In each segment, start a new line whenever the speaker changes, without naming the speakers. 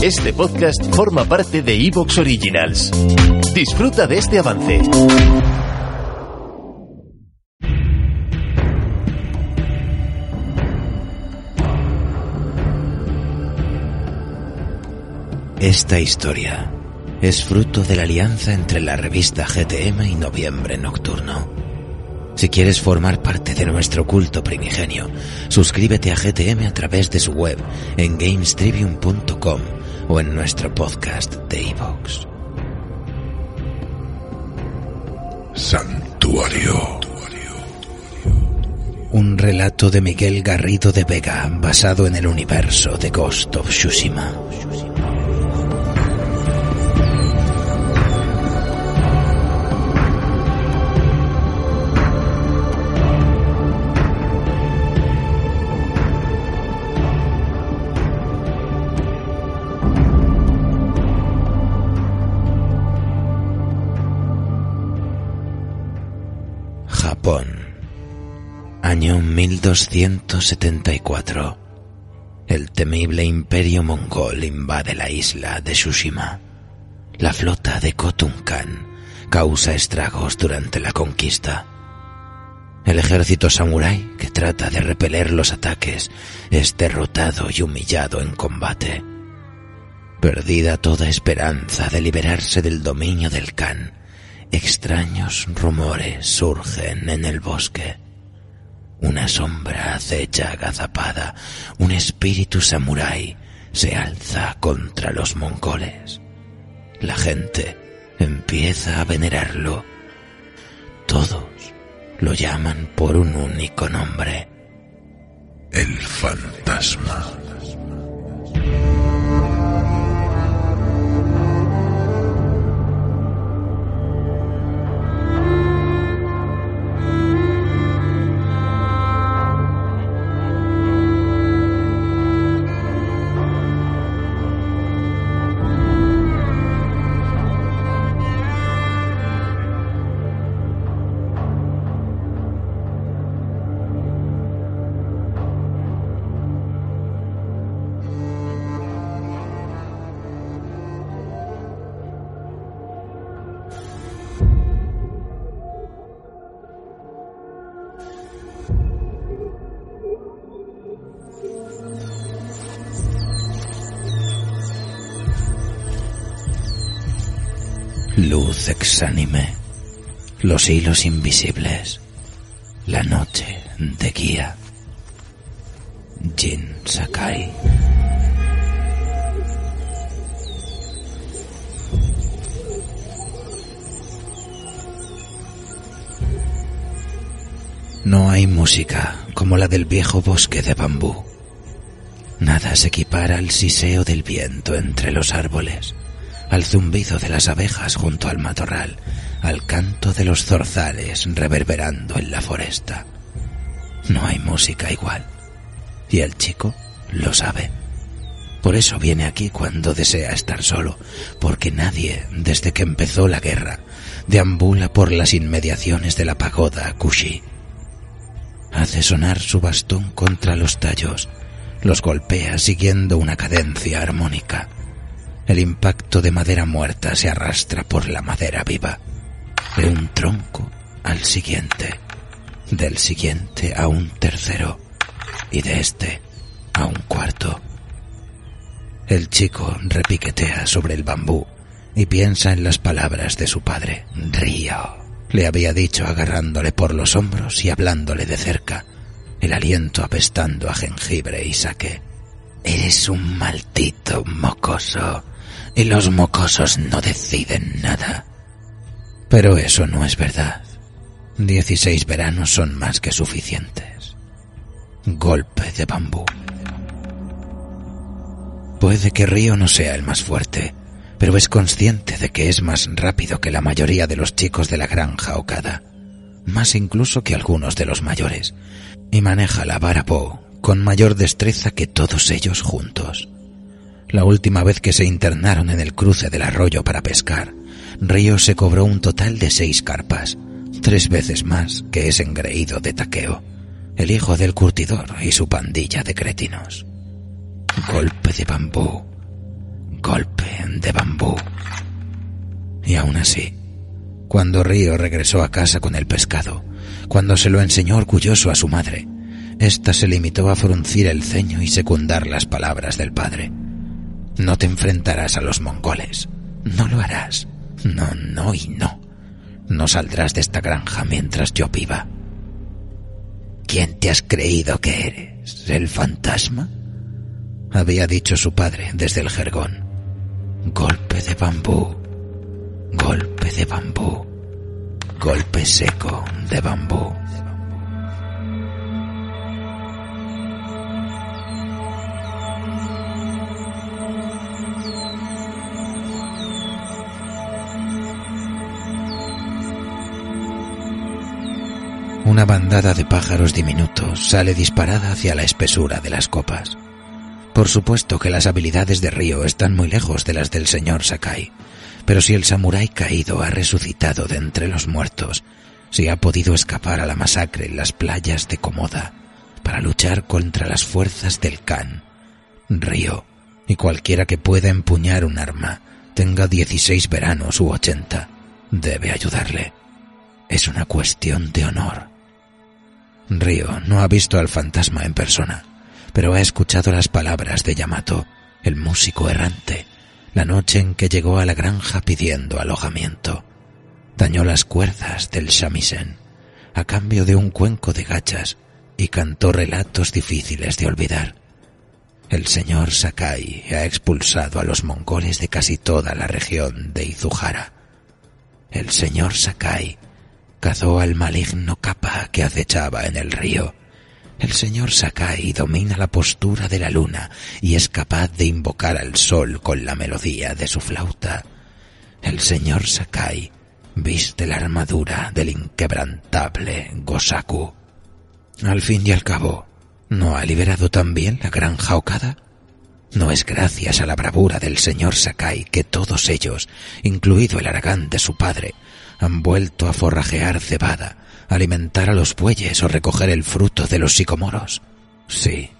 Este podcast forma parte de Evox Originals. Disfruta de este avance.
Esta historia es fruto de la alianza entre la revista GTM y Noviembre Nocturno. Si quieres formar parte de nuestro culto primigenio, suscríbete a GTM a través de su web en gamestribune.com o en nuestro podcast de iVoox.
Santuario.
Un relato de Miguel Garrido de Vega basado en el universo de Ghost of Tsushima. Año 1274. El temible imperio mongol invade la isla de Tsushima. La flota de Kotunkan causa estragos durante la conquista. El ejército samurái, que trata de repeler los ataques, es derrotado y humillado en combate. Perdida toda esperanza de liberarse del dominio del Khan, extraños rumores surgen en el bosque. Una sombra acecha agazapada, un espíritu samurái se alza contra los mongoles. La gente empieza a venerarlo. Todos lo llaman por un único nombre.
El fantasma.
Luz exánime, los hilos invisibles, la noche de guía. Jin Sakai. No hay música como la del viejo bosque de bambú. Nada se equipara al siseo del viento entre los árboles, al zumbido de las abejas junto al matorral, al canto de los zorzales reverberando en la foresta. No hay música igual. Y el chico lo sabe. Por eso viene aquí cuando desea estar solo, porque nadie, desde que empezó la guerra, deambula por las inmediaciones de la pagoda Kushi. Hace sonar su bastón contra los tallos, los golpea siguiendo una cadencia armónica. El impacto de madera muerta se arrastra por la madera viva, de un tronco al siguiente, del siguiente a un tercero y de este a un cuarto. El chico repiquetea sobre el bambú y piensa en las palabras de su padre. Río, le había dicho agarrándole por los hombros y hablándole de cerca, el aliento apestando a jengibre y saque. Eres un maldito mocoso y los mocosos no deciden nada. Pero eso no es verdad. Dieciséis veranos son más que suficientes. Golpe de bambú. Puede que Río no sea el más fuerte, pero es consciente de que es más rápido que la mayoría de los chicos de la granja Okada, más incluso que algunos de los mayores, y maneja la vara Po con mayor destreza que todos ellos juntos. La última vez que se internaron en el cruce del arroyo para pescar, Río se cobró un total de seis carpas, tres veces más que ese engreído de Taqueo, el hijo del curtidor y su pandilla de cretinos. Golpe de bambú, golpe de bambú. Y aún así, cuando Río regresó a casa con el pescado, cuando se lo enseñó orgulloso a su madre, ésta se limitó a fruncir el ceño y secundar las palabras del padre. No te enfrentarás a los mongoles. No lo harás. No, no y no. No saldrás de esta granja mientras yo viva. ¿Quién te has creído que eres? ¿El fantasma? Había dicho su padre desde el jergón. Golpe de bambú. Golpe de bambú. Golpe seco de bambú. Una bandada de pájaros diminutos sale disparada hacia la espesura de las copas. Por supuesto que las habilidades de Río están muy lejos de las del señor Sakai, pero si el samurái caído ha resucitado de entre los muertos, si ha podido escapar a la masacre en las playas de Komoda para luchar contra las fuerzas del Khan, Río, y cualquiera que pueda empuñar un arma, tenga 16 veranos u 80, debe ayudarle. Es una cuestión de honor. Río no ha visto al fantasma en persona, pero ha escuchado las palabras de Yamato, el músico errante, la noche en que llegó a la granja pidiendo alojamiento. Dañó las cuerdas del shamisen a cambio de un cuenco de gachas y cantó relatos difíciles de olvidar. El señor Sakai ha expulsado a los mongoles de casi toda la región de Izuhara. El señor Sakai cazó al maligno capa que acechaba en el río. El señor Sakai domina la postura de la luna y es capaz de invocar al sol con la melodía de su flauta. El señor Sakai viste la armadura del inquebrantable Gosaku. Al fin y al cabo, ¿no ha liberado también la granja Okada? No es gracias a la bravura del señor Sakai que todos ellos, incluido el aragán de su padre, han vuelto a forrajear cebada, alimentar a los bueyes o recoger el fruto de los sicomoros. Sí,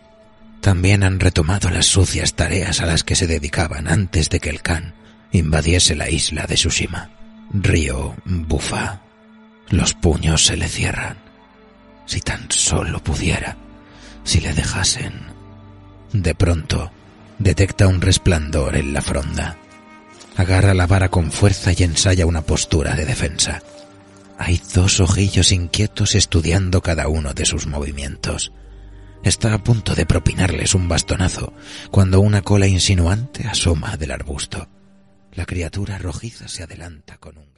también han retomado las sucias tareas a las que se dedicaban antes de que el Khan invadiese la isla de Tsushima. Río bufa. Los puños se le cierran. Si tan solo pudiera, si le dejasen. De pronto, detecta un resplandor en la fronda. Agarra la vara con fuerza y ensaya una postura de defensa. Hay dos ojillos inquietos estudiando cada uno de sus movimientos. Está a punto de propinarles un bastonazo cuando una cola insinuante asoma del arbusto. La criatura rojiza se adelanta con un